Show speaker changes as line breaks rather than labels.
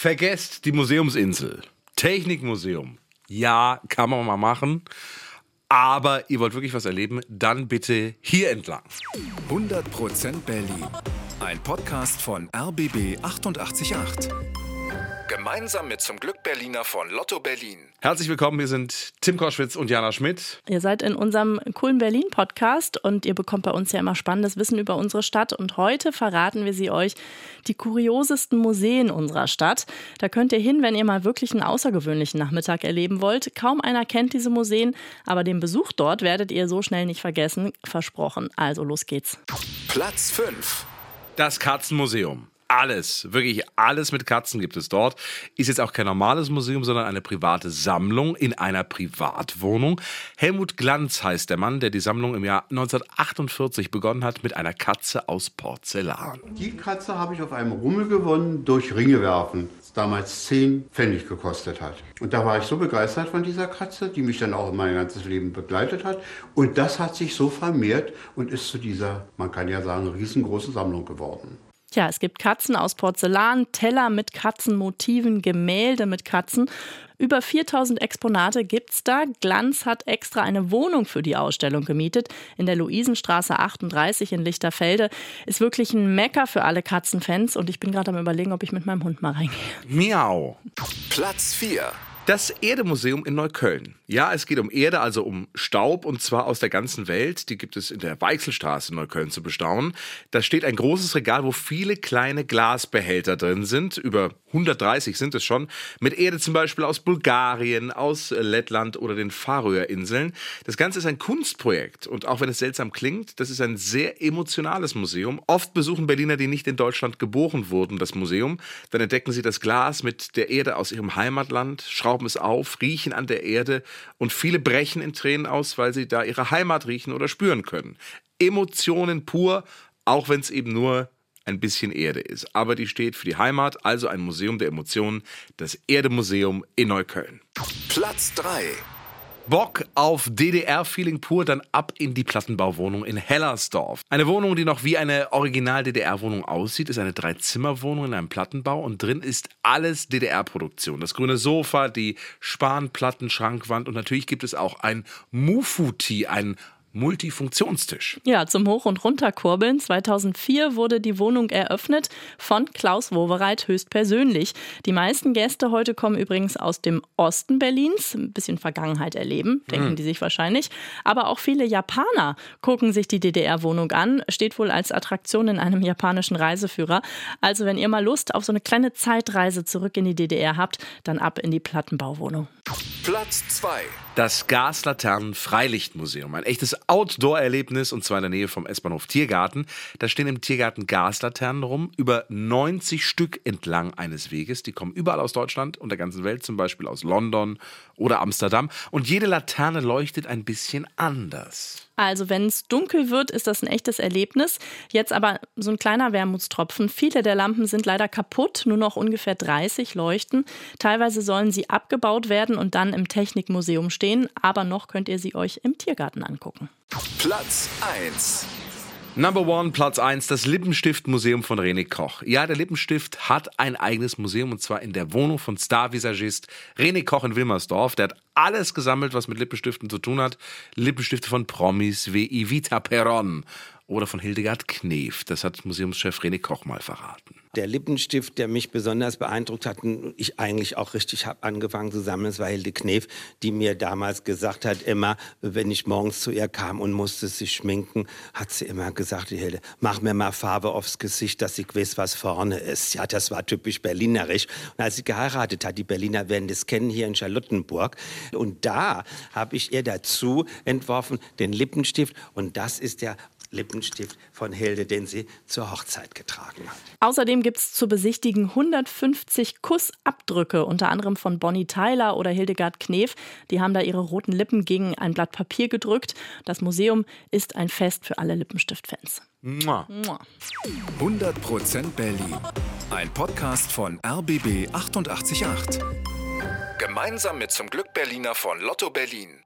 Vergesst die Museumsinsel. Technikmuseum. Ja, kann man mal machen. Aber ihr wollt wirklich was erleben, dann bitte hier entlang.
100% Berlin. Ein Podcast von RBB 888. Gemeinsam mit zum Glück Berliner von Lotto Berlin.
Herzlich willkommen, wir sind Tim Koschwitz und Jana Schmidt.
Ihr seid in unserem coolen Berlin-Podcast und ihr bekommt bei uns ja immer spannendes Wissen über unsere Stadt. Und heute verraten wir sie euch die kuriosesten Museen unserer Stadt. Da könnt ihr hin, wenn ihr mal wirklich einen außergewöhnlichen Nachmittag erleben wollt. Kaum einer kennt diese Museen, aber den Besuch dort werdet ihr so schnell nicht vergessen. Versprochen. Also los geht's.
Platz 5.
Das Katzenmuseum alles, wirklich alles mit Katzen gibt es dort. Ist jetzt auch kein normales Museum, sondern eine private Sammlung in einer Privatwohnung. Helmut Glanz heißt der Mann, der die Sammlung im Jahr 1948 begonnen hat mit einer Katze aus Porzellan.
Die Katze habe ich auf einem Rummel gewonnen durch Ringe werfen damals 10 Pfennig gekostet hat. Und da war ich so begeistert von dieser Katze, die mich dann auch mein ganzes Leben begleitet hat. Und das hat sich so vermehrt und ist zu dieser, man kann ja sagen, riesengroßen Sammlung geworden.
Tja, es gibt Katzen aus Porzellan, Teller mit Katzenmotiven, Gemälde mit Katzen. Über 4000 Exponate gibt's da. Glanz hat extra eine Wohnung für die Ausstellung gemietet in der Luisenstraße 38 in Lichterfelde. Ist wirklich ein Mecker für alle Katzenfans und ich bin gerade am überlegen, ob ich mit meinem Hund mal reingehe.
Miau.
Platz 4.
Das Erdemuseum in Neukölln. Ja, es geht um Erde, also um Staub, und zwar aus der ganzen Welt. Die gibt es in der Weichselstraße in Neukölln zu bestaunen. Da steht ein großes Regal, wo viele kleine Glasbehälter drin sind. Über 130 sind es schon. Mit Erde zum Beispiel aus Bulgarien, aus Lettland oder den Färöerinseln. Das Ganze ist ein Kunstprojekt. Und auch wenn es seltsam klingt, das ist ein sehr emotionales Museum. Oft besuchen Berliner, die nicht in Deutschland geboren wurden, das Museum. Dann entdecken sie das Glas mit der Erde aus ihrem Heimatland, schrauben schrauben es auf, riechen an der Erde und viele brechen in Tränen aus, weil sie da ihre Heimat riechen oder spüren können. Emotionen pur, auch wenn es eben nur ein bisschen Erde ist. Aber die steht für die Heimat, also ein Museum der Emotionen, das Erdemuseum in Neukölln.
Platz 3.
Bock auf DDR-Feeling pur, dann ab in die Plattenbauwohnung in Hellersdorf. Eine Wohnung, die noch wie eine Original-DDR-Wohnung aussieht, ist eine Dreizimmerwohnung in einem Plattenbau und drin ist alles DDR-Produktion. Das grüne Sofa, die Spanplatten, Schrankwand und natürlich gibt es auch ein Mufuti, ein Multifunktionstisch.
Ja, zum Hoch- und Runterkurbeln. 2004 wurde die Wohnung eröffnet von Klaus Wowereit höchstpersönlich. Die meisten Gäste heute kommen übrigens aus dem Osten Berlins. Ein bisschen Vergangenheit erleben, denken mhm. die sich wahrscheinlich. Aber auch viele Japaner gucken sich die DDR-Wohnung an. Steht wohl als Attraktion in einem japanischen Reiseführer. Also, wenn ihr mal Lust auf so eine kleine Zeitreise zurück in die DDR habt, dann ab in die Plattenbauwohnung.
Platz 2.
Das Gaslaternen-Freilichtmuseum. Ein echtes Outdoor-Erlebnis und zwar in der Nähe vom S-Bahnhof Tiergarten. Da stehen im Tiergarten Gaslaternen rum, über 90 Stück entlang eines Weges. Die kommen überall aus Deutschland und der ganzen Welt, zum Beispiel aus London oder Amsterdam. Und jede Laterne leuchtet ein bisschen anders.
Also wenn es dunkel wird, ist das ein echtes Erlebnis. Jetzt aber so ein kleiner Wermutstropfen. Viele der Lampen sind leider kaputt, nur noch ungefähr 30 leuchten. Teilweise sollen sie abgebaut werden und dann im Technikmuseum stehen, aber noch könnt ihr sie euch im Tiergarten angucken.
Platz 1
Number one, Platz 1, das Lippenstift-Museum von René Koch. Ja, der Lippenstift hat ein eigenes Museum und zwar in der Wohnung von Star-Visagist René Koch in Wilmersdorf. Der hat alles gesammelt, was mit Lippenstiften zu tun hat. Lippenstifte von Promis wie Evita Peron oder von Hildegard Knef. Das hat Museumschef René Koch mal verraten.
Der Lippenstift, der mich besonders beeindruckt hat und ich eigentlich auch richtig habe angefangen zu sammeln, das war Hilde Knef, die mir damals gesagt hat, immer, wenn ich morgens zu ihr kam und musste sich schminken, hat sie immer gesagt, Hilde, mach mir mal Farbe aufs Gesicht, dass ich weiß, was vorne ist. Ja, das war typisch berlinerisch. Und als sie geheiratet hat, die Berliner werden das kennen hier in Charlottenburg. Und da habe ich ihr dazu entworfen den Lippenstift und das ist der Lippenstift von Hilde, den sie zur Hochzeit getragen hat.
Außerdem gibt es zu besichtigen 150 Kussabdrücke, unter anderem von Bonnie Tyler oder Hildegard Knef. Die haben da ihre roten Lippen gegen ein Blatt Papier gedrückt. Das Museum ist ein Fest für alle Lippenstiftfans.
Mua. 100% Berlin. Ein Podcast von RBB 888. Gemeinsam mit zum Glück Berliner von Lotto Berlin.